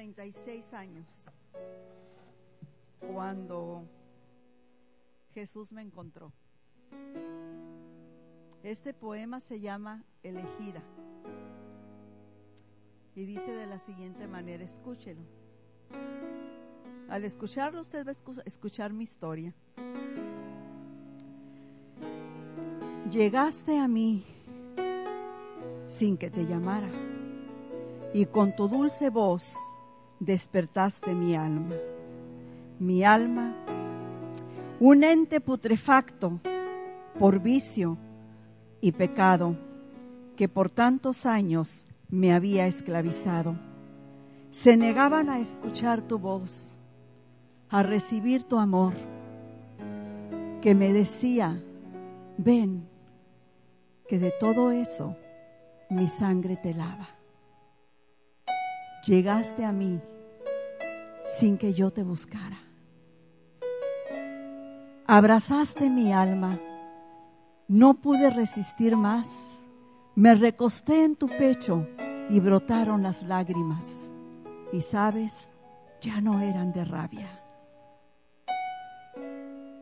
36 años cuando Jesús me encontró. Este poema se llama Elegida y dice de la siguiente manera, escúchelo. Al escucharlo usted va a escuchar mi historia. Llegaste a mí sin que te llamara y con tu dulce voz despertaste mi alma. Mi alma, un ente putrefacto por vicio y pecado que por tantos años me había esclavizado. Se negaban a escuchar tu voz, a recibir tu amor, que me decía, ven, que de todo eso mi sangre te lava. Llegaste a mí sin que yo te buscara. Abrazaste mi alma. No pude resistir más. Me recosté en tu pecho y brotaron las lágrimas. Y sabes, ya no eran de rabia.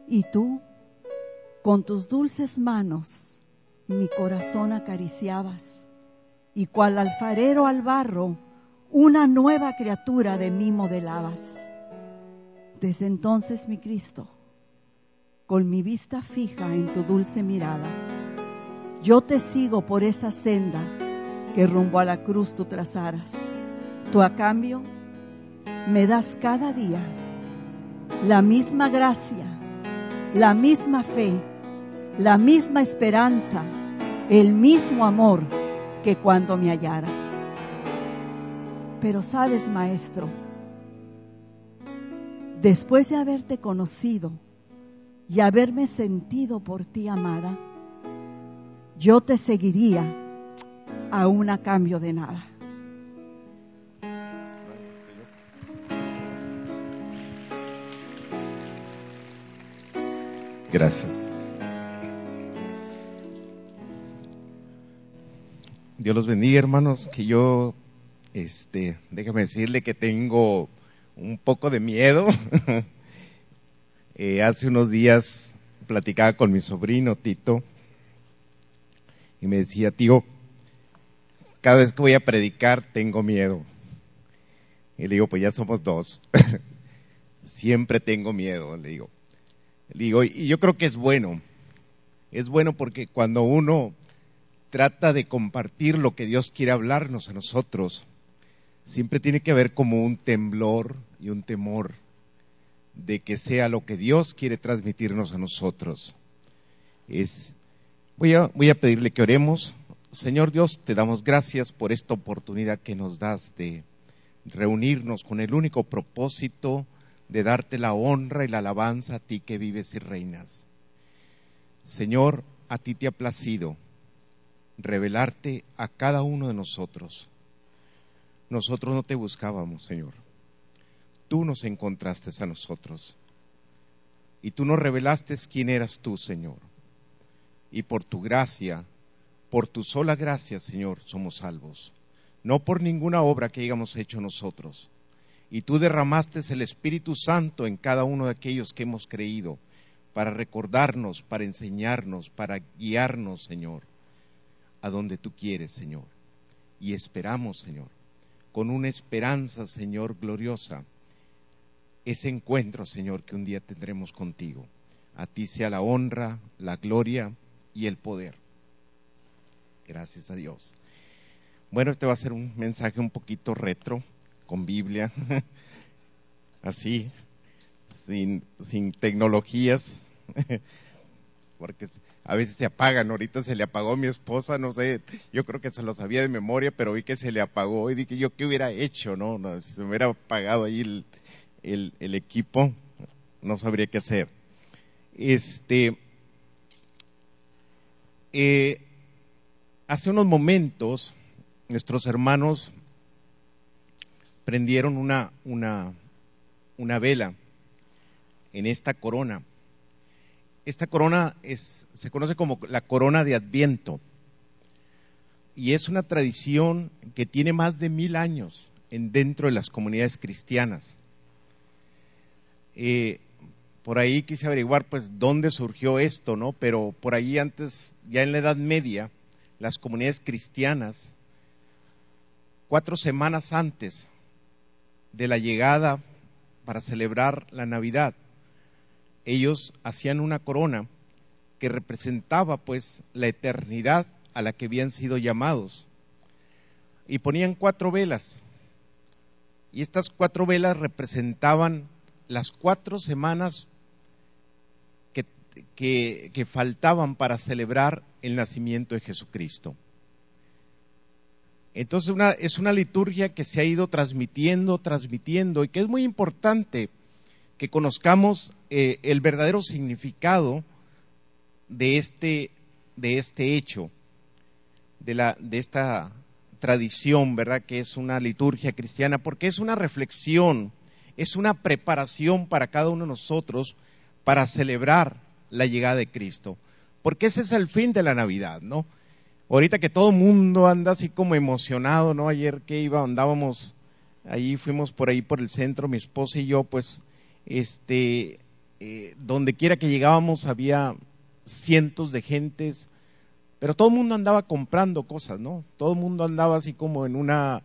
Y tú, con tus dulces manos, mi corazón acariciabas y cual alfarero al barro, una nueva criatura de mí modelabas. Desde entonces, mi Cristo, con mi vista fija en tu dulce mirada, yo te sigo por esa senda que rumbo a la cruz tú trazaras. Tú a cambio me das cada día la misma gracia, la misma fe, la misma esperanza, el mismo amor que cuando me hallaras. Pero sabes, maestro, después de haberte conocido y haberme sentido por ti amada, yo te seguiría aún a cambio de nada. Gracias. Dios los bendiga, hermanos, que yo, este, déjame decirle que tengo un poco de miedo. Eh, hace unos días platicaba con mi sobrino Tito y me decía, tío, cada vez que voy a predicar tengo miedo. Y le digo, pues ya somos dos. Siempre tengo miedo, le digo. Le digo, y yo creo que es bueno. Es bueno porque cuando uno trata de compartir lo que Dios quiere hablarnos a nosotros, siempre tiene que haber como un temblor y un temor de que sea lo que Dios quiere transmitirnos a nosotros. Es, voy, a, voy a pedirle que oremos. Señor Dios, te damos gracias por esta oportunidad que nos das de reunirnos con el único propósito de darte la honra y la alabanza a ti que vives y reinas. Señor, a ti te ha placido revelarte a cada uno de nosotros. Nosotros no te buscábamos, Señor. Tú nos encontraste a nosotros. Y tú nos revelaste quién eras tú, Señor. Y por tu gracia, por tu sola gracia, Señor, somos salvos. No por ninguna obra que hayamos hecho nosotros. Y tú derramaste el Espíritu Santo en cada uno de aquellos que hemos creído, para recordarnos, para enseñarnos, para guiarnos, Señor a donde tú quieres, Señor. Y esperamos, Señor, con una esperanza, Señor, gloriosa, ese encuentro, Señor, que un día tendremos contigo. A ti sea la honra, la gloria y el poder. Gracias a Dios. Bueno, este va a ser un mensaje un poquito retro, con Biblia, así, sin, sin tecnologías, porque a veces se apagan. Ahorita se le apagó a mi esposa, no sé, yo creo que se lo sabía de memoria, pero vi que se le apagó y dije yo qué hubiera hecho, ¿no? no si se me hubiera apagado ahí el, el, equipo, no sabría qué hacer. Este, eh, hace unos momentos nuestros hermanos prendieron una, una, una vela en esta corona esta corona se conoce como la corona de Adviento y es una tradición que tiene más de mil años en, dentro de las comunidades cristianas. Eh, por ahí quise averiguar pues dónde surgió esto, ¿no? Pero por ahí antes, ya en la Edad Media, las comunidades cristianas, cuatro semanas antes de la llegada para celebrar la Navidad, ellos hacían una corona que representaba pues la eternidad a la que habían sido llamados. Y ponían cuatro velas. Y estas cuatro velas representaban las cuatro semanas que, que, faltaban para celebrar el nacimiento de Jesucristo. Entonces es una liturgia que se ha ido transmitiendo, transmitiendo y que es muy importante que conozcamos eh, el verdadero significado de este, de este hecho, de, la, de esta tradición, ¿verdad? Que es una liturgia cristiana, porque es una reflexión, es una preparación para cada uno de nosotros para celebrar la llegada de Cristo. Porque ese es el fin de la Navidad, ¿no? Ahorita que todo el mundo anda así como emocionado, ¿no? Ayer que iba, andábamos, ahí fuimos por ahí por el centro, mi esposa y yo, pues, este, eh, donde quiera que llegábamos había cientos de gentes, pero todo el mundo andaba comprando cosas, ¿no? Todo el mundo andaba así como en una,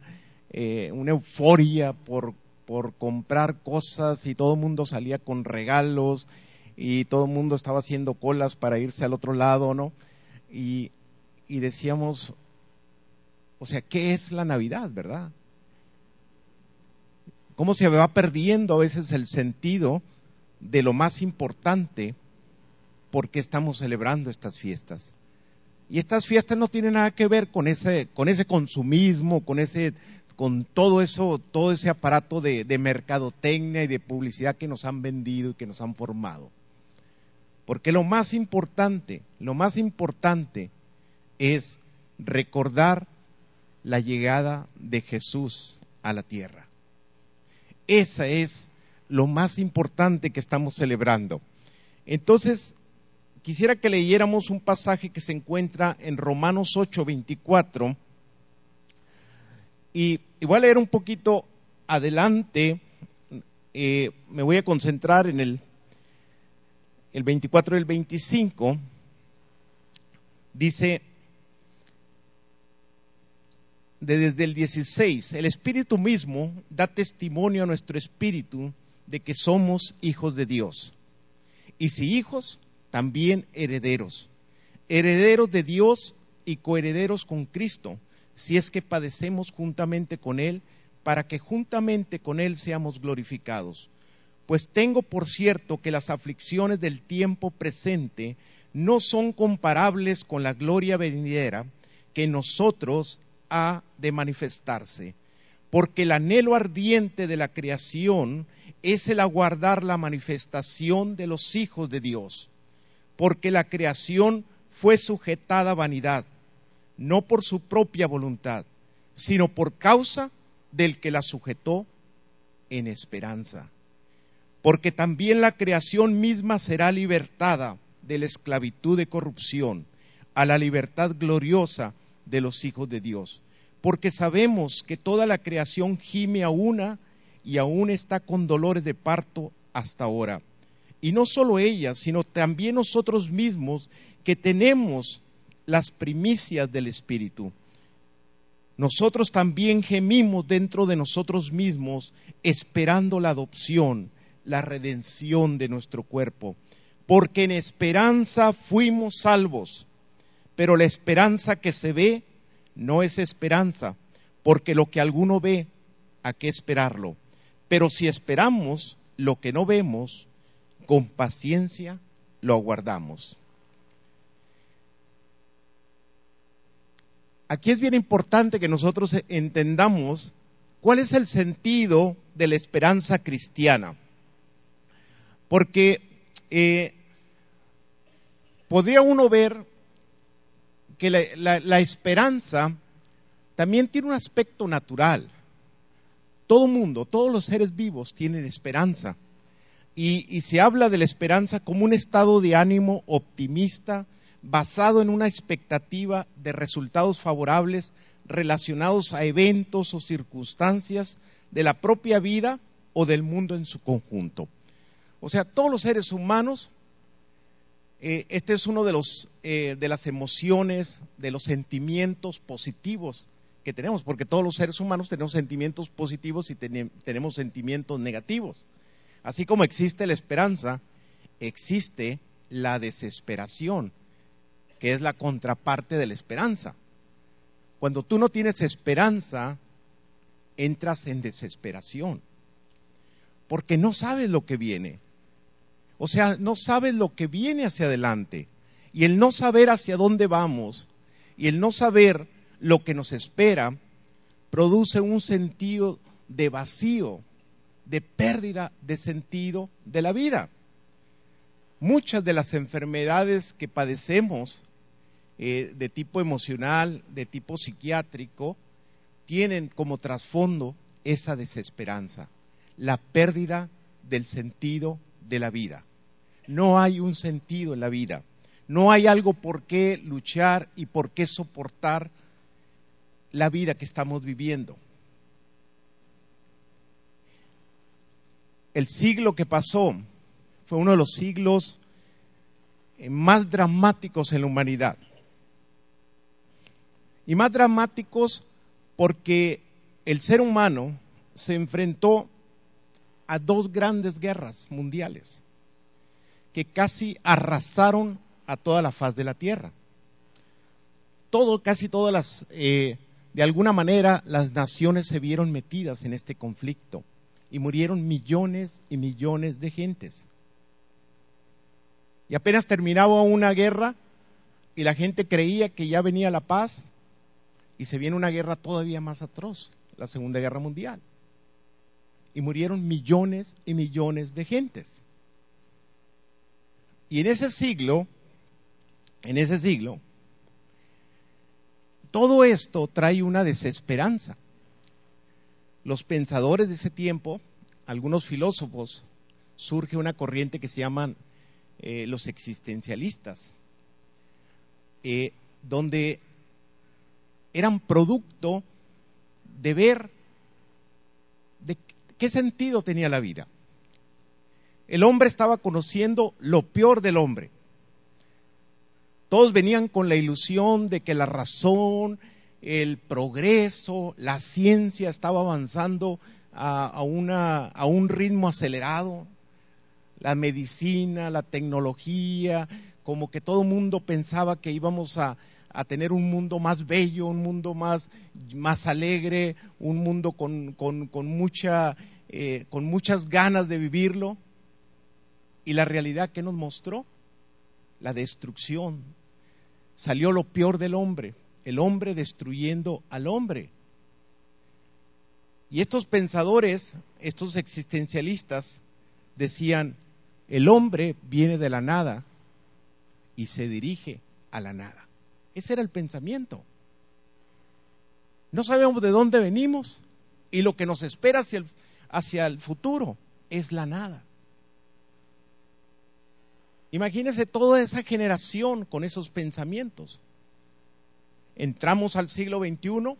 eh, una euforia por, por comprar cosas y todo el mundo salía con regalos y todo el mundo estaba haciendo colas para irse al otro lado, ¿no? Y, y decíamos, o sea, ¿qué es la Navidad, verdad? ¿Cómo se va perdiendo a veces el sentido de lo más importante porque estamos celebrando estas fiestas? Y estas fiestas no tienen nada que ver con ese, con ese consumismo, con ese, con todo eso, todo ese aparato de, de mercadotecnia y de publicidad que nos han vendido y que nos han formado. Porque lo más importante, lo más importante es recordar la llegada de Jesús a la tierra. Esa es lo más importante que estamos celebrando. Entonces, quisiera que leyéramos un pasaje que se encuentra en Romanos 8, 24. Y, voy a leer un poquito adelante. Eh, me voy a concentrar en el el 24 y el 25, dice, desde el 16, el Espíritu mismo da testimonio a nuestro espíritu de que somos hijos de Dios. Y si hijos, también herederos. Herederos de Dios y coherederos con Cristo, si es que padecemos juntamente con Él, para que juntamente con Él seamos glorificados pues tengo por cierto que las aflicciones del tiempo presente no son comparables con la gloria venidera que nosotros de manifestarse, porque el anhelo ardiente de la creación es el aguardar la manifestación de los hijos de Dios, porque la creación fue sujetada a vanidad, no por su propia voluntad, sino por causa del que la sujetó en esperanza. Porque también la creación misma será libertada de la esclavitud de corrupción a la libertad gloriosa de los hijos de Dios. Porque sabemos que toda la creación gime a una y aún está con dolores de parto hasta ahora. Y no solo ella, sino también nosotros mismos que tenemos las primicias del Espíritu. Nosotros también gemimos dentro de nosotros mismos esperando la adopción la redención de nuestro cuerpo, porque en esperanza fuimos salvos, pero la esperanza que se ve no es esperanza, porque lo que alguno ve, ¿a qué esperarlo? Pero si esperamos lo que no vemos, con paciencia lo aguardamos. Aquí es bien importante que nosotros entendamos cuál es el sentido de la esperanza cristiana. Porque eh, podría uno ver que la, esperanza también tiene un aspecto natural. Todo mundo, todos los seres vivos tienen esperanza. Y, y, se habla de la esperanza como un estado de ánimo optimista basado en una expectativa de resultados favorables relacionados a eventos o circunstancias de la propia vida o del mundo en su conjunto. O sea, todos los seres humanos, eh, este es uno de, los, eh, de las emociones, de los sentimientos positivos que tenemos, porque todos los seres humanos tenemos sentimientos positivos y tenemos sentimientos negativos. Así como existe la esperanza, existe la desesperación, que es la contraparte de la esperanza. Cuando tú no tienes esperanza, entras en desesperación, porque no sabes lo que viene. O sea, no sabes lo que viene hacia adelante. Y el no saber hacia dónde vamos y el no saber lo que nos espera produce un sentido de vacío, de pérdida de sentido de la vida. Muchas de las enfermedades que padecemos eh, de tipo emocional, de tipo psiquiátrico, tienen como trasfondo esa desesperanza, la pérdida del sentido de la vida. No hay un sentido en la vida, no hay algo por qué luchar y por qué soportar la vida que estamos viviendo. El siglo que pasó fue uno de los siglos eh, más dramáticos en la humanidad. Y más dramáticos porque el ser humano se enfrentó a dos grandes guerras mundiales que casi arrasaron a toda la faz de la tierra. Todo, casi todas las, eh, de alguna manera, las naciones se vieron metidas en este conflicto y murieron millones y millones de gentes. Y apenas terminaba una guerra y la gente creía que ya venía la paz y se viene una guerra todavía más atroz, la Segunda Guerra Mundial. Y murieron millones y millones de gentes. Y en ese siglo, en ese siglo, todo esto trae una desesperanza. Los pensadores de ese tiempo, algunos filósofos, surge una corriente que se llaman eh, los existencialistas, eh, donde eran producto de ver de qué sentido tenía la vida. El hombre estaba conociendo lo peor del hombre. Todos venían con la ilusión de que la razón, el progreso, la ciencia estaba avanzando a, a un ritmo acelerado. La medicina, la tecnología, como que todo el mundo pensaba que íbamos a, tener un mundo más bello, un mundo más, más alegre, un mundo con, mucha, eh, con muchas ganas de vivirlo. Y la realidad que nos mostró, la destrucción. Salió lo peor del hombre, el hombre destruyendo al hombre. Y estos pensadores, estos existencialistas, decían, el hombre viene de la nada y se dirige a la nada. Ese era el pensamiento. No sabemos de dónde venimos y lo que nos espera hacia el, hacia el futuro es la nada. Imagínense toda esa generación con esos pensamientos. Entramos al siglo XXI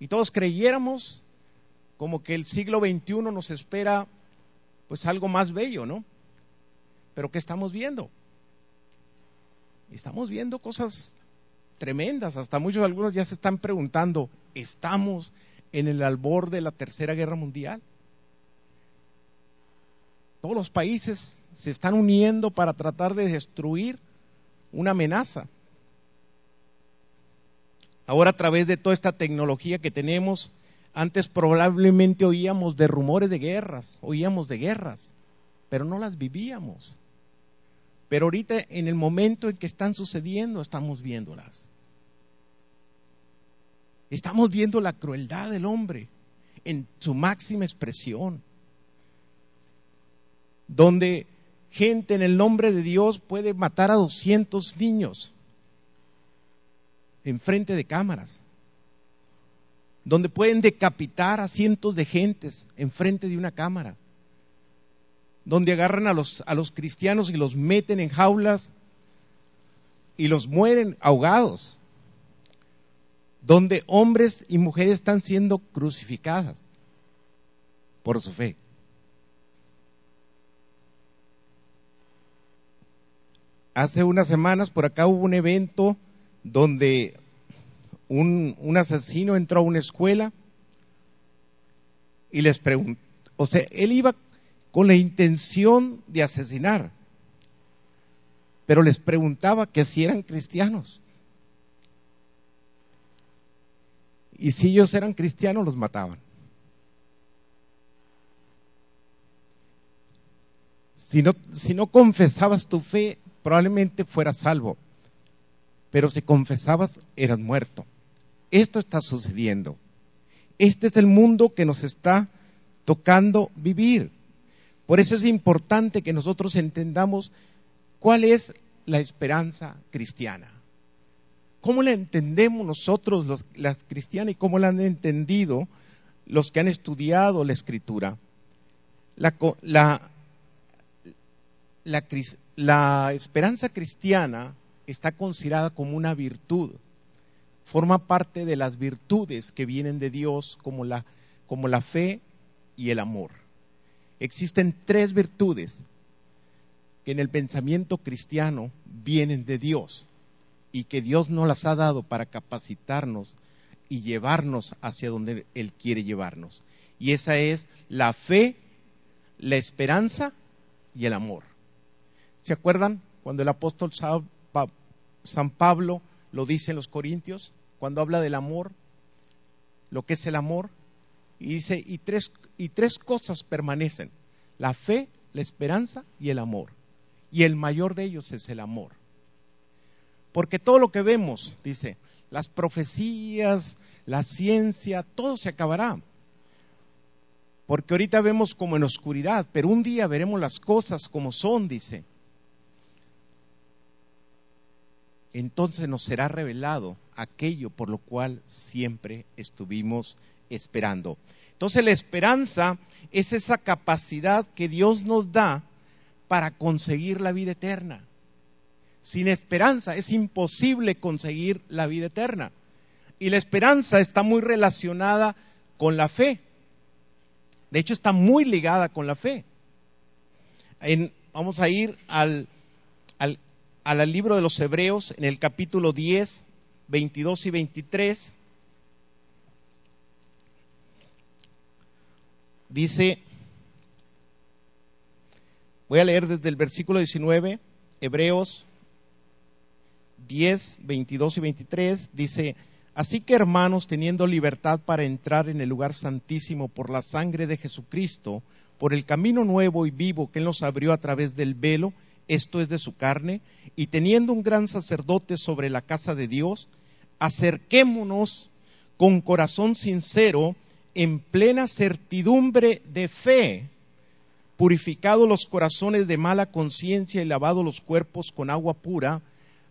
y todos creyéramos como que el siglo XXI nos espera pues algo más bello, ¿no? Pero ¿qué estamos viendo? Estamos viendo cosas tremendas. Hasta muchos, algunos ya se están preguntando, ¿estamos en el albor de la Tercera Guerra Mundial? Todos los países se están uniendo para tratar de destruir una amenaza. Ahora a través de toda esta tecnología que tenemos, antes probablemente oíamos de rumores de guerras, oíamos de guerras, pero no las vivíamos. Pero ahorita en el momento en que están sucediendo, estamos viéndolas. Estamos viendo la crueldad del hombre en su máxima expresión, donde gente en el nombre de Dios puede matar a 200 niños en frente de cámaras, donde pueden decapitar a cientos de gentes en frente de una cámara, donde agarran a los, a los cristianos y los meten en jaulas y los mueren ahogados donde hombres y mujeres están siendo crucificadas por su fe. Hace unas semanas por acá hubo un evento donde un, un asesino entró a una escuela y les preguntó, o sea, él iba con la intención de asesinar, pero les preguntaba que si eran cristianos. Y si ellos eran cristianos, los mataban. Si no, si no confesabas tu fe, probablemente fueras salvo. Pero si confesabas, eras muerto. Esto está sucediendo. Este es el mundo que nos está tocando vivir. Por eso es importante que nosotros entendamos cuál es la esperanza cristiana. ¿Cómo la entendemos nosotros los, las cristianas y cómo la han entendido los que han estudiado la escritura? La, la, la, la esperanza cristiana está considerada como una virtud, forma parte de las virtudes que vienen de Dios como la, como la fe y el amor. Existen tres virtudes que en el pensamiento cristiano vienen de Dios y que Dios nos las ha dado para capacitarnos y llevarnos hacia donde Él quiere llevarnos. Y esa es la fe, la esperanza y el amor. ¿Se acuerdan cuando el apóstol San Pablo lo dice en los Corintios? Cuando habla del amor, lo que es el amor, y dice, y tres, y tres cosas permanecen, la fe, la esperanza y el amor. Y el mayor de ellos es el amor. Porque todo lo que vemos, dice, las profecías, la ciencia, todo se acabará. Porque ahorita vemos como en oscuridad, pero un día veremos las cosas como son, dice. Entonces nos será revelado aquello por lo cual siempre estuvimos esperando. Entonces la esperanza es esa capacidad que Dios nos da para conseguir la vida eterna. Sin esperanza es imposible conseguir la vida eterna. Y la esperanza está muy relacionada con la fe. De hecho, está muy ligada con la fe. vamos a ir al, al, libro de los Hebreos en el capítulo 10, 22 y 23. dice, voy a leer desde el versículo 19, Hebreos 10, 22 y 23, dice, así que hermanos, teniendo libertad para entrar en el lugar santísimo por la sangre de Jesucristo, por el camino nuevo y vivo que Él nos abrió a través del velo, esto es de su carne, y teniendo un gran sacerdote sobre la casa de Dios, acerquémonos con corazón sincero, en plena certidumbre de fe, purificado los corazones de mala conciencia y lavado los cuerpos con agua pura,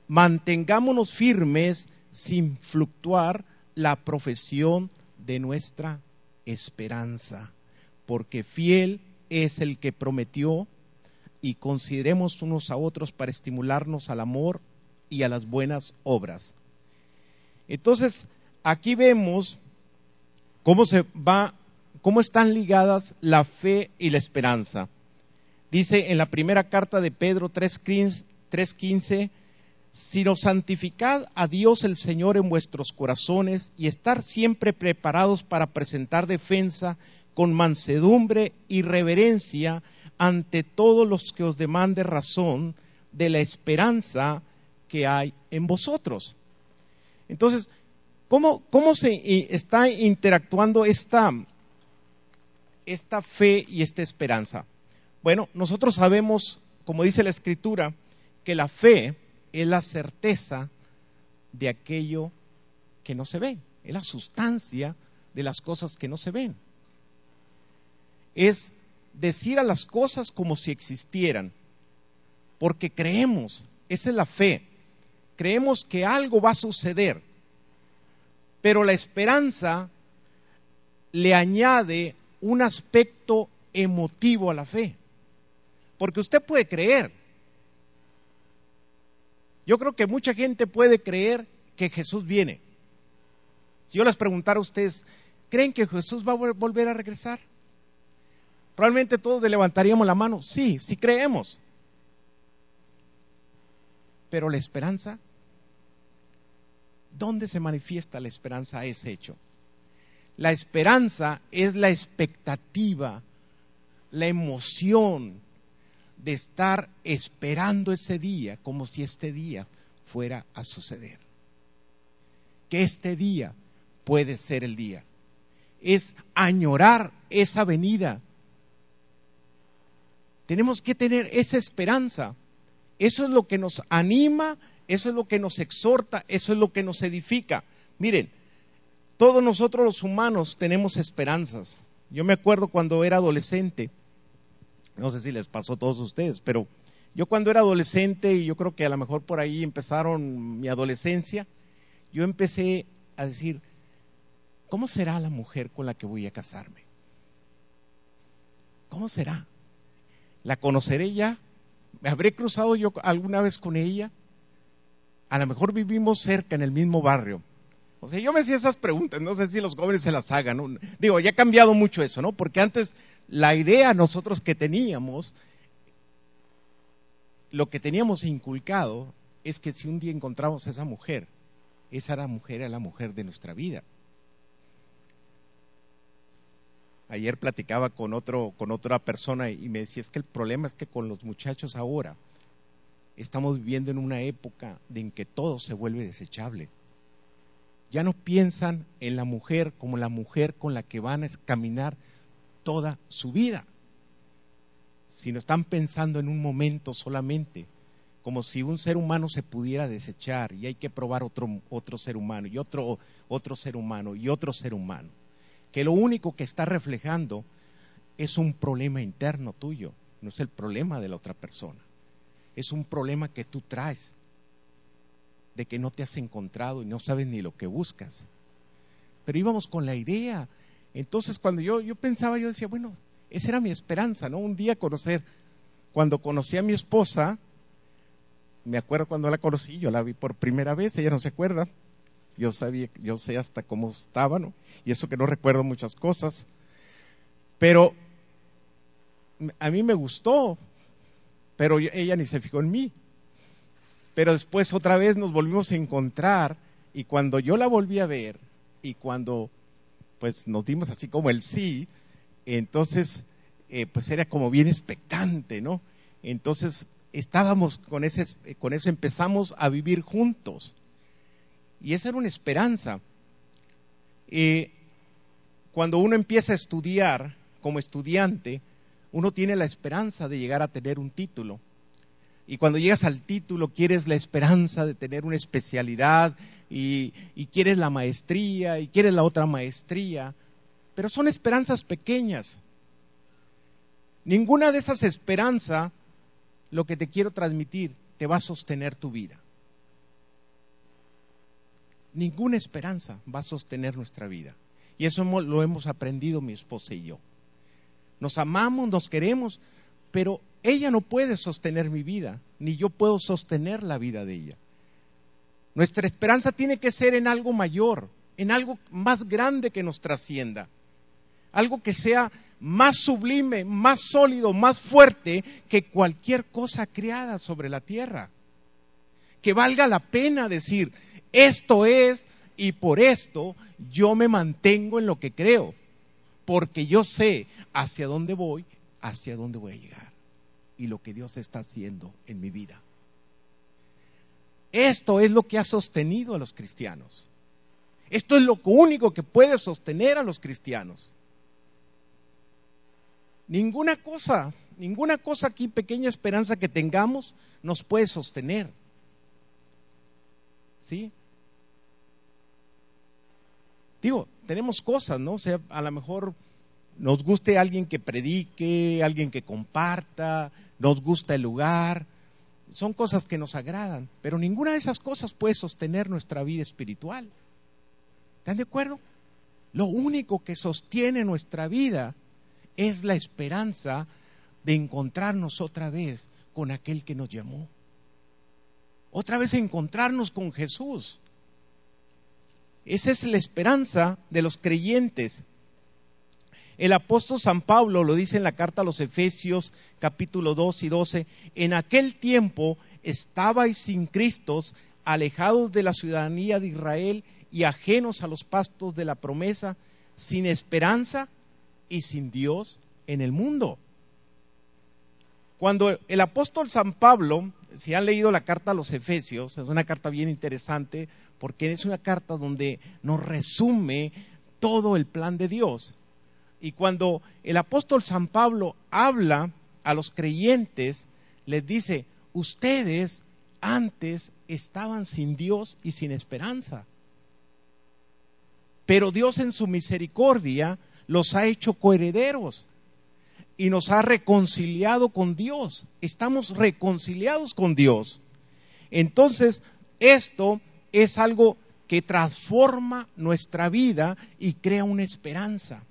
mantengámonos firmes sin fluctuar la profesión de nuestra esperanza, porque fiel es el que prometió y consideremos unos a otros para estimularnos al amor y a las buenas obras. Entonces, aquí vemos cómo se va, cómo están ligadas la fe y la esperanza. Dice en la primera carta de Pedro 3.15, sino santificad a Dios el Señor en vuestros corazones y estar siempre preparados para presentar defensa con mansedumbre y reverencia ante todos los que os demande razón de la esperanza que hay en vosotros. Entonces, ¿Cómo, se está interactuando esta, esta fe y esta esperanza? Bueno, nosotros sabemos, como dice la Escritura, que la fe es la certeza de aquello que no se ve, es la sustancia de las cosas que no se ven. Es decir a las cosas como si existieran, porque creemos, esa es la fe, creemos que algo va a suceder pero la esperanza le añade un aspecto emotivo a la fe. Porque usted puede creer. Yo creo que mucha gente puede creer que Jesús viene. Si yo les preguntara a ustedes, ¿creen que Jesús va a volver a regresar? Probablemente todos levantaríamos la mano. Sí, sí creemos. Pero la esperanza, ¿dónde se manifiesta la esperanza a ese hecho? La esperanza es la expectativa, la emoción de estar esperando ese día como si este día fuera a suceder. Que este día puede ser el día. Es añorar esa venida. Tenemos que tener esa esperanza. Eso es lo que nos anima, eso es lo que nos exhorta, eso es lo que nos edifica. Miren, todos nosotros los humanos tenemos esperanzas. Yo me acuerdo cuando era adolescente, no sé si les pasó a todos ustedes, pero yo cuando era adolescente, y yo creo que a lo mejor por ahí empezaron mi adolescencia, yo empecé a decir, ¿cómo será la mujer con la que voy a casarme? ¿Cómo será? ¿La conoceré ya? ¿Me habré cruzado yo alguna vez con ella? A lo mejor vivimos cerca en el mismo barrio. O sea, yo me hacía esas preguntas, no sé si los jóvenes se las hagan. Digo, ya ha cambiado mucho eso, ¿no? Porque antes la idea nosotros que teníamos, lo que teníamos inculcado es que si un día encontramos a esa mujer, esa era mujer, era la mujer de nuestra vida. Ayer platicaba con otro, con otra persona y me decía es que el problema es que con los muchachos ahora estamos viviendo en una época en que todo se vuelve desechable. Ya no piensan en la mujer como la mujer con la que van a caminar toda su vida, sino están pensando en un momento solamente, como si un ser humano se pudiera desechar y hay que probar otro, otro ser humano y otro, otro ser humano y otro ser humano, que lo único que está reflejando es un problema interno tuyo, no es el problema de la otra persona, es un problema que tú traes, de que no te has encontrado y no sabes ni lo que buscas. Pero íbamos con la idea entonces cuando yo, yo pensaba, yo decía, bueno, esa era mi esperanza, ¿no? Un día conocer. Cuando conocí a mi esposa, me acuerdo cuando la conocí, yo la vi por primera vez, ella no se acuerda. Yo sabía, yo sé hasta cómo estaba, ¿no? Y eso que no recuerdo muchas cosas. Pero a mí me gustó, pero ella ni se fijó en mí. Pero después otra vez nos volvimos a encontrar y cuando yo la volví a ver y cuando pues nos dimos así como el sí, entonces eh, pues era como bien expectante, ¿no? Entonces estábamos con, ese, con eso, empezamos a vivir juntos. Y esa era una esperanza. Eh, cuando uno empieza a estudiar como estudiante, uno tiene la esperanza de llegar a tener un título. Y cuando llegas al título, quieres la esperanza de tener una especialidad y, quieres la maestría y quieres la otra maestría, pero son esperanzas pequeñas. Ninguna de esas esperanzas, lo que te quiero transmitir, te va a sostener tu vida. Ninguna esperanza va a sostener nuestra vida. Y eso lo hemos aprendido mi esposa y yo. Nos amamos, nos queremos, pero ella no puede sostener mi vida, ni yo puedo sostener la vida de ella. Nuestra esperanza tiene que ser en algo mayor, en algo más grande que nos trascienda. Algo que sea más sublime, más sólido, más fuerte que cualquier cosa creada sobre la tierra. Que valga la pena decir, esto es y por esto yo me mantengo en lo que creo, porque yo sé hacia dónde voy, hacia dónde voy a llegar y lo que Dios está haciendo en mi vida. Esto es lo que ha sostenido a los cristianos. Esto es lo único que puede sostener a los cristianos. Ninguna cosa, ninguna cosa aquí, pequeña esperanza que tengamos, nos puede sostener. ¿Sí? Digo, tenemos cosas, ¿no? O sea, a lo mejor nos guste alguien que predique, alguien que comparta, nos gusta el lugar, son cosas que nos agradan, pero ninguna de esas cosas puede sostener nuestra vida espiritual. ¿Están de acuerdo? Lo único que sostiene nuestra vida es la esperanza de encontrarnos otra vez con aquel que nos llamó. Otra vez encontrarnos con Jesús. Esa es la esperanza de los creyentes. El apóstol San Pablo lo dice en la carta a los Efesios capítulo 2 y 12, en aquel tiempo estabais sin Cristo, alejados de la ciudadanía de Israel y ajenos a los pastos de la promesa, sin esperanza y sin Dios en el mundo. Cuando el apóstol San Pablo, si han leído la carta a los Efesios, es una carta bien interesante porque es una carta donde nos resume todo el plan de Dios. Y cuando el apóstol San Pablo habla a los creyentes, les dice, ustedes antes estaban sin Dios y sin esperanza. Pero Dios en su misericordia los ha hecho coherederos y nos ha reconciliado con Dios. Estamos reconciliados con Dios. Entonces, esto es algo que transforma nuestra vida y crea una esperanza.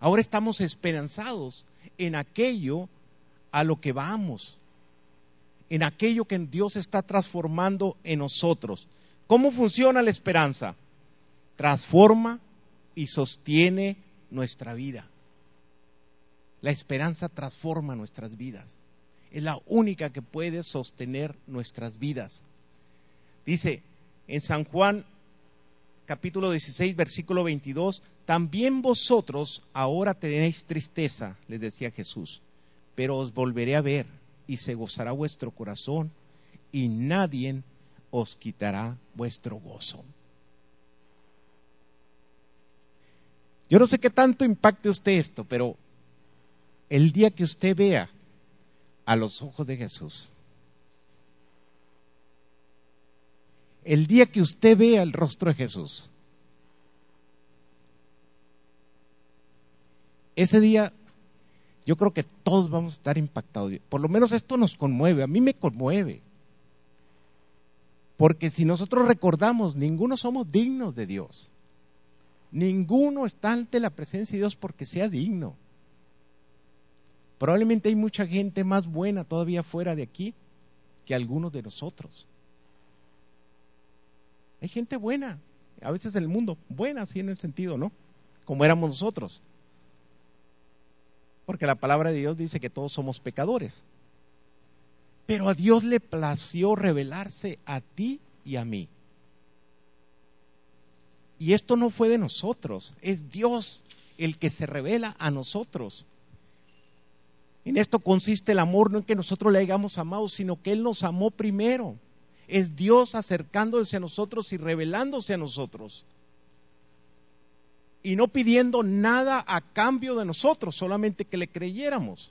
Ahora estamos esperanzados en aquello a lo que vamos, en aquello que Dios está transformando en nosotros. ¿Cómo funciona la esperanza? Transforma y sostiene nuestra vida. La esperanza transforma nuestras vidas. Es la única que puede sostener nuestras vidas. Dice en San Juan capítulo 16, versículo 22, también vosotros ahora tenéis tristeza, les decía Jesús, pero os volveré a ver y se gozará vuestro corazón y nadie os quitará vuestro gozo. Yo no sé qué tanto impacte usted esto, pero el día que usted vea a los ojos de Jesús, el día que usted vea el rostro de Jesús, ese día yo creo que todos vamos a estar impactados. Por lo menos esto nos conmueve, a mí me conmueve. Porque si nosotros recordamos, ninguno somos dignos de Dios. Ninguno está ante la presencia de Dios porque sea digno. Probablemente hay mucha gente más buena todavía fuera de aquí que algunos de nosotros. Hay gente buena, a veces en el mundo, buena así en el sentido, ¿no? Como éramos nosotros. Porque la palabra de Dios dice que todos somos pecadores. Pero a Dios le plació revelarse a ti y a mí. Y esto no fue de nosotros, es Dios el que se revela a nosotros. En esto consiste el amor, no en que nosotros le hayamos amado, sino que Él nos amó primero. Es Dios acercándose a nosotros y revelándose a nosotros y no pidiendo nada a cambio de nosotros, solamente que le creyéramos.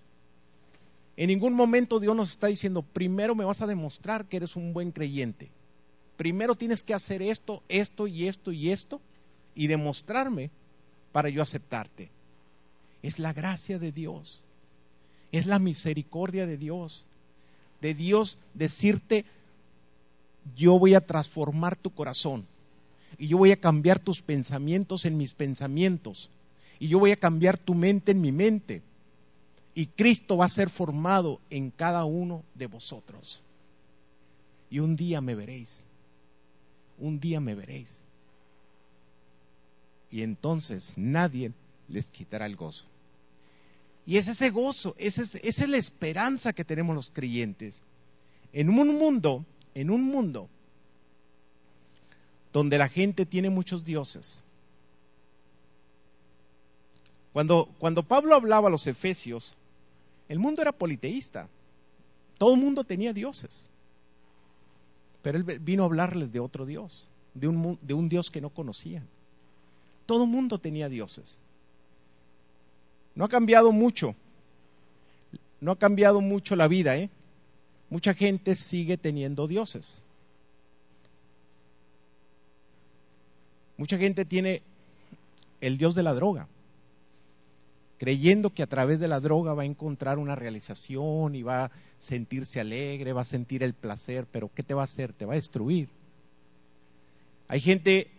En ningún momento Dios nos está diciendo, primero me vas a demostrar que eres un buen creyente. Primero tienes que hacer esto, esto y esto y esto y demostrarme para yo aceptarte. Es la gracia de Dios. Es la misericordia de Dios. De Dios decirte, yo voy a transformar tu corazón y yo voy a cambiar tus pensamientos en mis pensamientos y yo voy a cambiar tu mente en mi mente y Cristo va a ser formado en cada uno de vosotros. Y un día me veréis, un día me veréis. Y entonces nadie les quitará el gozo. Y es ese gozo, esa es, esa es la esperanza que tenemos los creyentes. En un mundo, en un mundo donde la gente tiene muchos dioses. Cuando, cuando Pablo hablaba a los efesios, el mundo era politeísta. Todo el mundo tenía dioses. Pero él vino a hablarles de otro Dios, de un, de un Dios que no conocían. Todo el mundo tenía dioses. No ha cambiado mucho. No ha cambiado mucho la vida, ¿eh? Mucha gente sigue teniendo dioses. Mucha gente tiene el Dios de la droga, creyendo que a través de la droga va a encontrar una realización y va a sentirse alegre, va a sentir el placer, pero ¿qué te va a hacer? Te va a destruir. Hay gente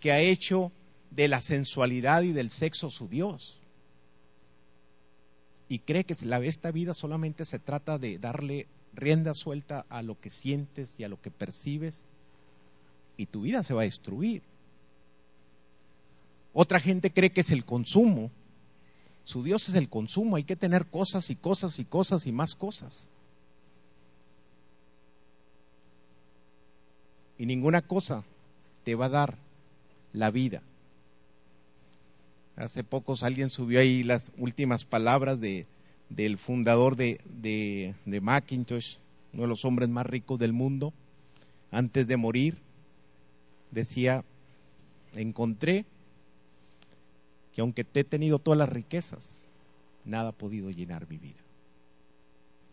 que ha hecho de la sensualidad y del sexo su Dios y cree que esta vida solamente se trata de darle rienda suelta a lo que sientes y a lo que percibes y tu vida se va a destruir. Otra gente cree que es el consumo. Su Dios es el consumo. Hay que tener cosas y cosas y cosas y más cosas. Y ninguna cosa te va a dar la vida. Hace pocos alguien subió ahí las últimas palabras de, del fundador de, de, de Macintosh, uno de los hombres más ricos del mundo, antes de morir, decía, encontré que aunque te he tenido todas las riquezas, nada ha podido llenar mi vida.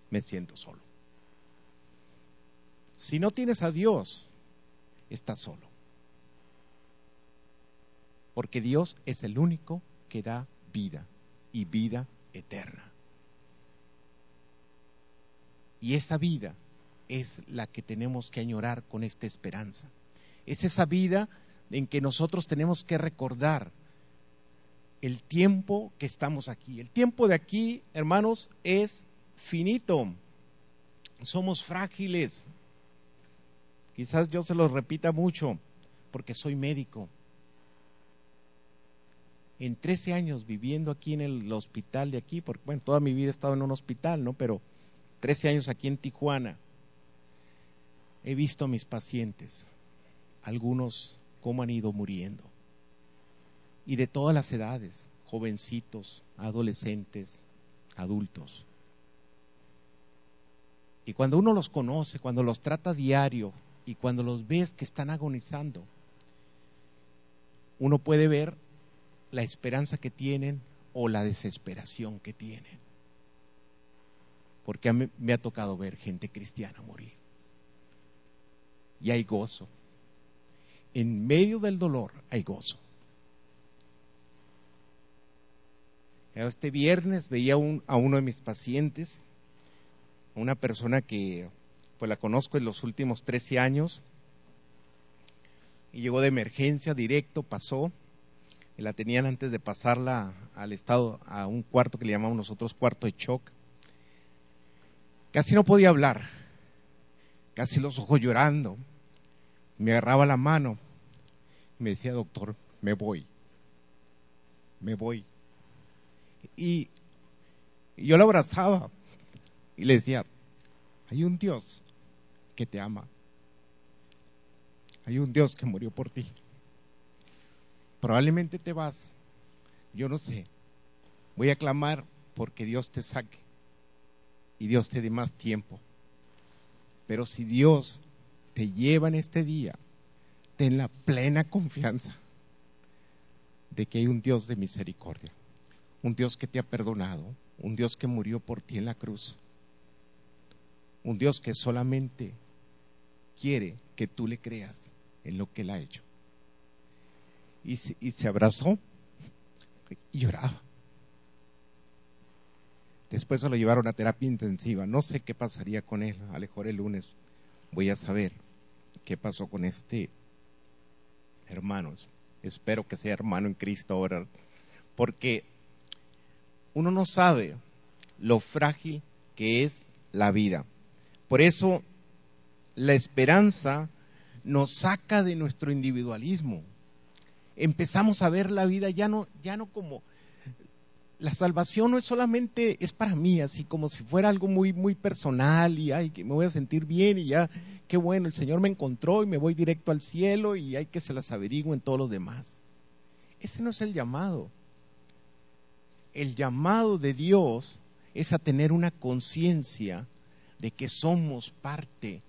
Me siento solo. Si no tienes a Dios, estás solo. Porque Dios es el único que da vida y vida eterna. Y esa vida es la que tenemos que añorar con esta esperanza. Es esa vida en que nosotros tenemos que recordar el tiempo que estamos aquí. El tiempo de aquí, hermanos, es finito. Somos frágiles. Quizás yo se lo repita mucho porque soy médico. En 13 años viviendo aquí en el hospital de aquí, porque bueno, toda mi vida he estado en un hospital, ¿no? Pero 13 años aquí en Tijuana, he visto a mis pacientes, algunos cómo han ido muriendo y de todas las edades, jovencitos, adolescentes, adultos. Y cuando uno los conoce, cuando los trata diario y cuando los ves que están agonizando, uno puede ver la esperanza que tienen o la desesperación que tienen. Porque a mí me ha tocado ver gente cristiana morir. Y hay gozo. En medio del dolor hay gozo. Este viernes veía a uno de mis pacientes, una persona que pues la conozco en los últimos 13 años, y llegó de emergencia directo, pasó, y la tenían antes de pasarla al estado, a un cuarto que le llamamos nosotros cuarto de shock. Casi no podía hablar, casi los ojos llorando. Me agarraba la mano me decía, doctor, me voy, me voy. Y, yo la abrazaba y le decía, hay un Dios que te ama. Hay un Dios que murió por ti. Probablemente te vas. Yo no sé. Voy a clamar porque Dios te saque y Dios te dé más tiempo. Pero si Dios te lleva en este día, ten la plena confianza de que hay un Dios de misericordia un Dios que te ha perdonado, un Dios que murió por ti en la cruz, un Dios que solamente quiere que tú le creas en lo que Él ha hecho. Y se, abrazó y lloraba. Después se lo llevaron a terapia intensiva. No sé qué pasaría con él. A lo mejor el lunes voy a saber qué pasó con este hermano. Espero que sea hermano en Cristo ahora. Porque uno no sabe lo frágil que es la vida. Por eso la esperanza nos saca de nuestro individualismo. Empezamos a ver la vida ya no, ya no como la salvación no es solamente es para mí, así como si fuera algo muy muy personal y ay que me voy a sentir bien y ya qué bueno, el Señor me encontró y me voy directo al cielo y hay que se las averigüen todos los demás. Ese no es el llamado el llamado de Dios es a tener una conciencia de que somos parte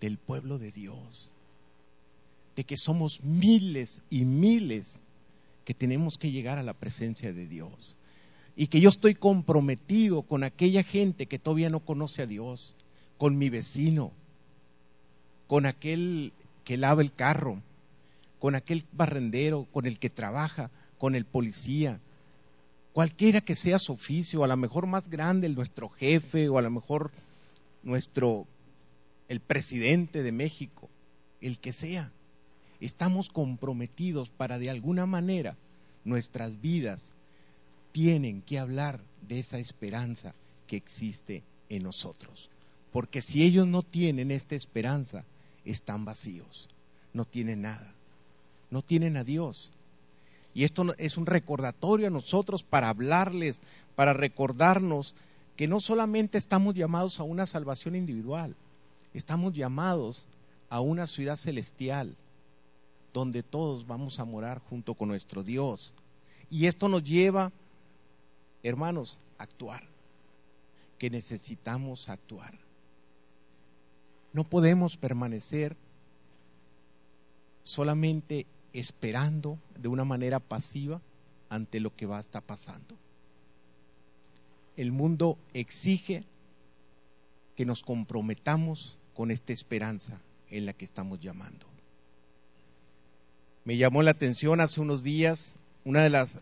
del pueblo de Dios, de que somos miles y miles que tenemos que llegar a la presencia de Dios y que yo estoy comprometido con aquella gente que todavía no conoce a Dios, con mi vecino, con aquel que lava el carro, con aquel barrendero, con el que trabaja, con el policía, cualquiera que sea su oficio, a lo mejor más grande nuestro jefe o a lo mejor nuestro el presidente de México, el que sea. Estamos comprometidos para de alguna manera nuestras vidas tienen que hablar de esa esperanza que existe en nosotros. Porque si ellos no tienen esta esperanza, están vacíos. no tienen nada, no tienen a Dios. Y esto es un recordatorio a nosotros para hablarles, para recordarnos que no solamente estamos llamados a una salvación individual, estamos llamados a una ciudad celestial donde todos vamos a morar junto con nuestro Dios. Y esto nos lleva, hermanos, actuar, que necesitamos actuar. No podemos permanecer solamente esperando de una manera pasiva ante lo que va a estar pasando. El mundo exige que nos comprometamos con esta esperanza en la que estamos llamando. Me llamó la atención hace unos días, una de las,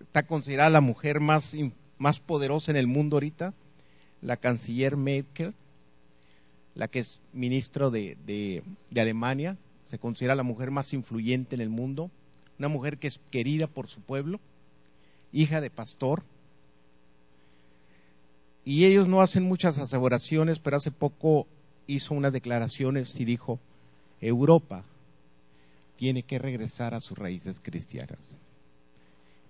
está considerada la mujer más, más poderosa en el mundo ahorita, la canciller Merkel, la que es ministro de, de Alemania, se considera la mujer más influyente en el mundo, una mujer que es querida por su pueblo, hija de pastor. Y ellos no hacen muchas aseveraciones, pero hace poco hizo unas declaraciones y dijo, Europa tiene que regresar a sus raíces cristianas.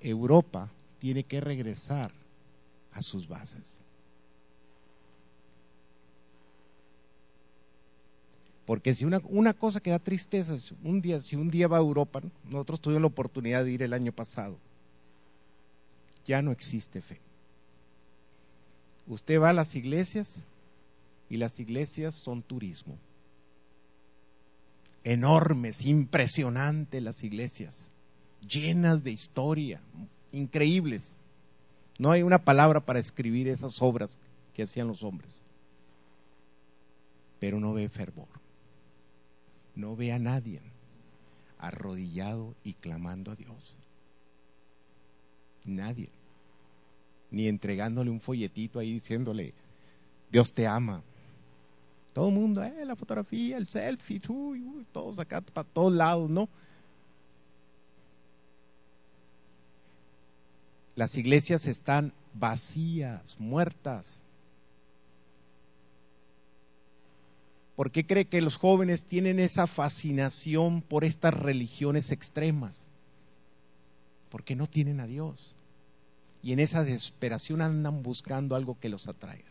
Europa tiene que regresar a sus bases. Porque si una, una cosa que da tristeza, un día, si un día va a Europa, nosotros tuvimos la oportunidad de ir el año pasado, ya no existe fe. Usted va a las iglesias y las iglesias son turismo. Enormes, impresionantes las iglesias, llenas de historia, increíbles. No hay una palabra para escribir esas obras que hacían los hombres. Pero no ve fervor no ve a nadie arrodillado y clamando a Dios. Nadie. Ni entregándole un folletito ahí diciéndole, Dios te ama. Todo el mundo, eh, la fotografía, el selfie, todos acá para todos lados, ¿no? Las iglesias están vacías, muertas. ¿Por qué cree que los jóvenes tienen esa fascinación por estas religiones extremas? Porque no tienen a Dios. Y en esa desesperación andan buscando algo que los atraiga.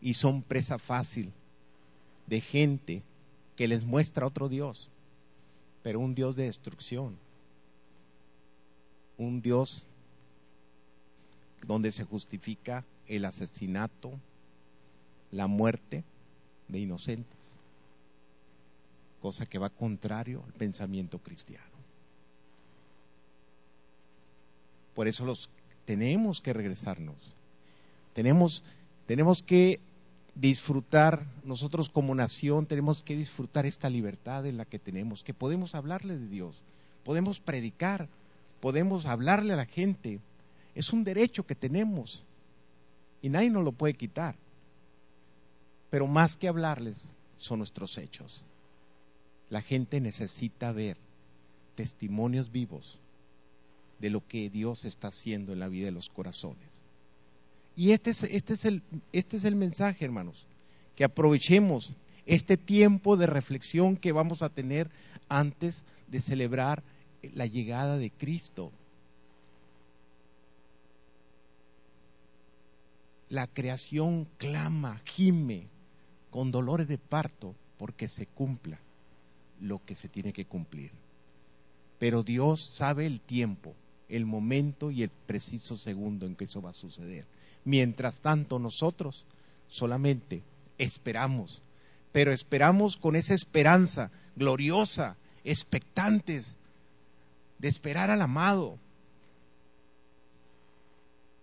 Y son presa fácil de gente que les muestra otro Dios, pero un Dios de destrucción. Un Dios donde se justifica el asesinato, la muerte de inocentes, cosa que va contrario al pensamiento cristiano. Por eso los tenemos que regresarnos. Tenemos, tenemos que disfrutar, nosotros como nación tenemos que disfrutar esta libertad en la que tenemos, que podemos hablarle de Dios, podemos predicar, podemos hablarle a la gente. Es un derecho que tenemos y nadie nos lo puede quitar. Pero más que hablarles, son nuestros hechos. La gente necesita ver testimonios vivos de lo que Dios está haciendo en la vida de los corazones. Y este es, este es, el, este es el mensaje, hermanos, que aprovechemos este tiempo de reflexión que vamos a tener antes de celebrar la llegada de Cristo. La creación clama, gime, con dolores de parto porque se cumpla lo que se tiene que cumplir. Pero Dios sabe el tiempo, el momento y el preciso segundo en que eso va a suceder. Mientras tanto nosotros solamente esperamos, pero esperamos con esa esperanza gloriosa, expectantes de esperar al amado,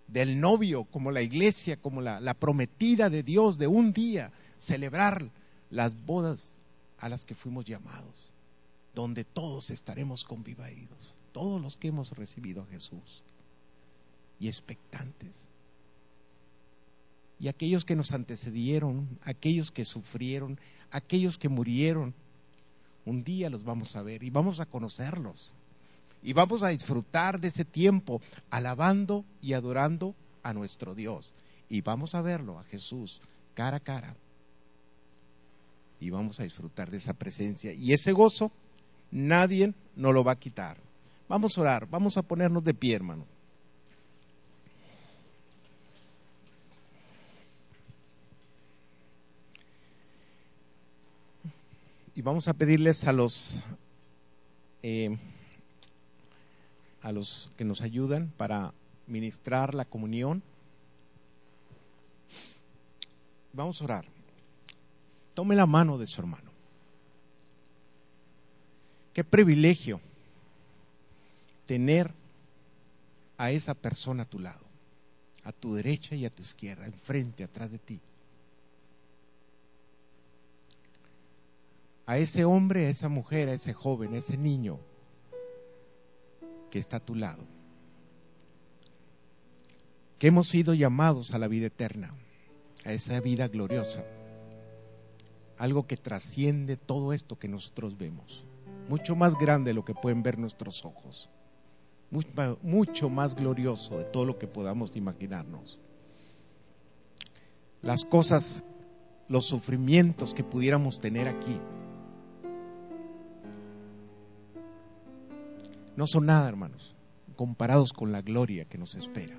del novio, como la iglesia, como la, prometida de Dios de un día celebrar las bodas a las que fuimos llamados, donde todos estaremos convivados, todos los que hemos recibido a Jesús, y expectantes. Y aquellos que nos antecedieron, aquellos que sufrieron, aquellos que murieron, un día los vamos a ver y vamos a conocerlos. Y vamos a disfrutar de ese tiempo alabando y adorando a nuestro Dios. Y vamos a verlo, a Jesús, cara a cara. y vamos a disfrutar de esa presencia. Y ese gozo nadie nos lo va a quitar. Vamos a orar, vamos a ponernos de pie, hermano. Y vamos a pedirles a los eh, a los que nos ayudan para ministrar la comunión. Vamos a orar. Tome la mano de su hermano. Qué privilegio tener a esa persona a tu lado, a tu derecha y a tu izquierda, enfrente, atrás de ti. A ese hombre, a esa mujer, a ese joven, a ese niño que está a tu lado. Que hemos sido llamados a la vida eterna, a esa vida gloriosa. Algo que trasciende todo esto que nosotros vemos mucho más grande de lo que pueden ver nuestros ojos, mucho más glorioso de todo lo que podamos imaginarnos. Las cosas, los sufrimientos que pudiéramos tener aquí, no son nada, hermanos, comparados con la gloria que nos espera.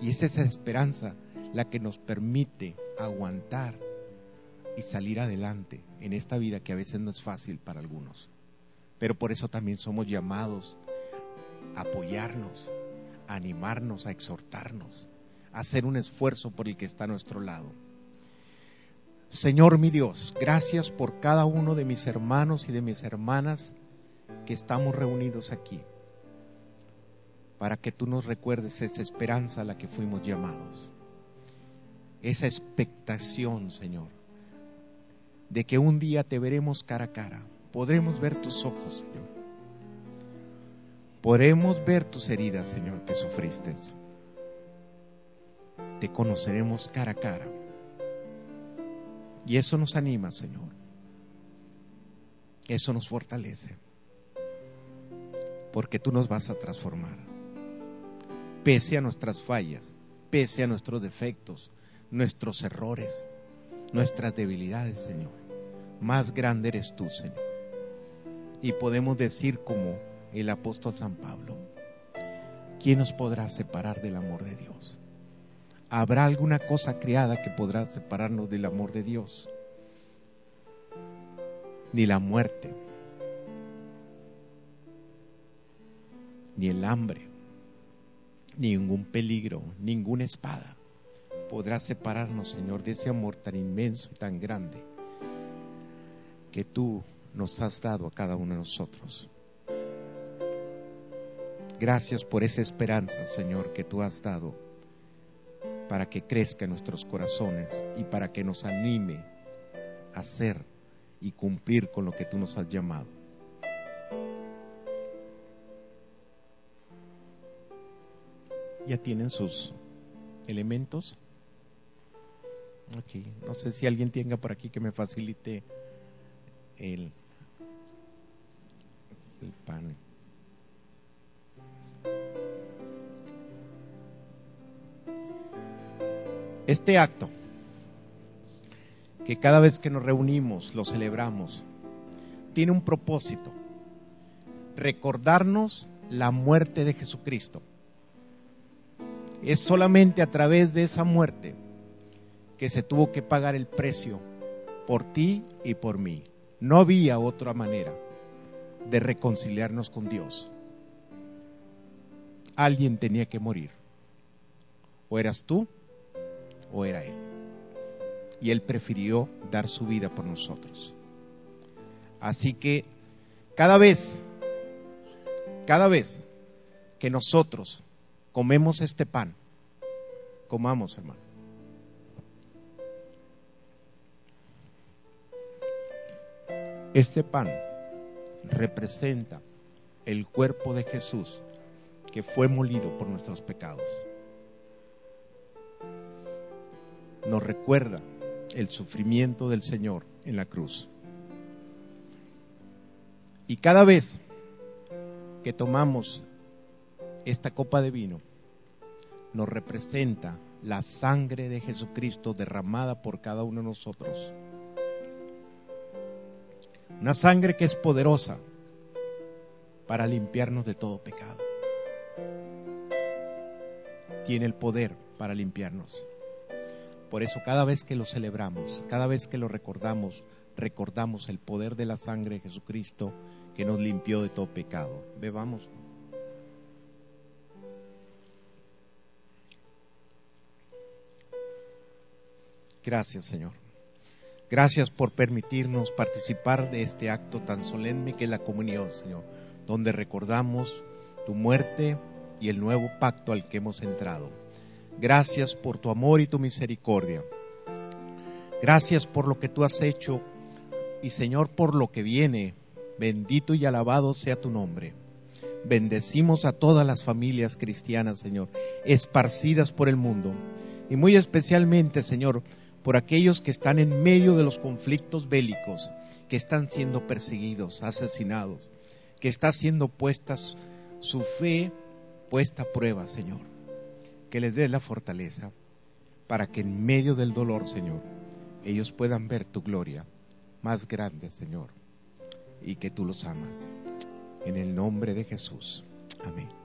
Y es esa esperanza la que nos permite aguantar y salir adelante en esta vida que a veces no es fácil para algunos. Pero por eso también somos llamados a apoyarnos, a animarnos, a exhortarnos, a hacer un esfuerzo por el que está a nuestro lado. Señor mi Dios, gracias por cada uno de mis hermanos y de mis hermanas que estamos reunidos aquí, para que tú nos recuerdes esa esperanza a la que fuimos llamados, esa expectación, Señor, de que un día te veremos cara a cara. Podremos ver tus ojos, Señor. Podremos ver tus heridas, Señor, que sufriste. Te conoceremos cara a cara. Y eso nos anima, Señor. Eso nos fortalece. Porque tú nos vas a transformar. Pese a nuestras fallas, pese a nuestros defectos, nuestros errores, nuestras debilidades, Señor más grande eres tú, Señor. Y podemos decir como el apóstol San Pablo, ¿quién nos podrá separar del amor de Dios? ¿Habrá alguna cosa creada que podrá separarnos del amor de Dios? Ni la muerte, ni el hambre, ni ningún peligro, ninguna espada podrá separarnos, Señor, de ese amor tan inmenso y tan grande que tú nos has dado a cada uno de nosotros. Gracias por esa esperanza, Señor, que tú has dado para que crezca en nuestros corazones y para que nos anime a hacer y cumplir con lo que tú nos has llamado. ¿Ya tienen sus elementos? Aquí, no sé si alguien tenga por aquí que me facilite el, el pan. Este acto, que cada vez que nos reunimos lo celebramos, tiene un propósito, recordarnos la muerte de Jesucristo. Es solamente a través de esa muerte que se tuvo que pagar el precio por ti y por mí. No había otra manera de reconciliarnos con Dios. Alguien tenía que morir. O eras tú o era Él. Y Él prefirió dar su vida por nosotros. Así que cada vez, cada vez que nosotros comemos este pan, comamos hermano Este pan representa el cuerpo de Jesús que fue molido por nuestros pecados. Nos recuerda el sufrimiento del Señor en la cruz. Y cada vez que tomamos esta copa de vino, nos representa la sangre de Jesucristo derramada por cada uno de nosotros Una sangre que es poderosa para limpiarnos de todo pecado. Tiene el poder para limpiarnos. Por eso cada vez que lo celebramos, cada vez que lo recordamos, recordamos el poder de la sangre de Jesucristo que nos limpió de todo pecado. Bebamos. Gracias, Señor. Gracias por permitirnos participar de este acto tan solemne que es la comunión, Señor, donde recordamos tu muerte y el nuevo pacto al que hemos entrado. Gracias por tu amor y tu misericordia. Gracias por lo que tú has hecho y Señor por lo que viene. Bendito y alabado sea tu nombre. Bendecimos a todas las familias cristianas, Señor, esparcidas por el mundo. Y muy especialmente, Señor, por aquellos que están en medio de los conflictos bélicos, que están siendo perseguidos, asesinados, que está siendo puestas su fe puesta a prueba, Señor. Que les dé la fortaleza para que en medio del dolor, Señor, ellos puedan ver tu gloria más grande, Señor, y que tú los amas. En el nombre de Jesús. Amén.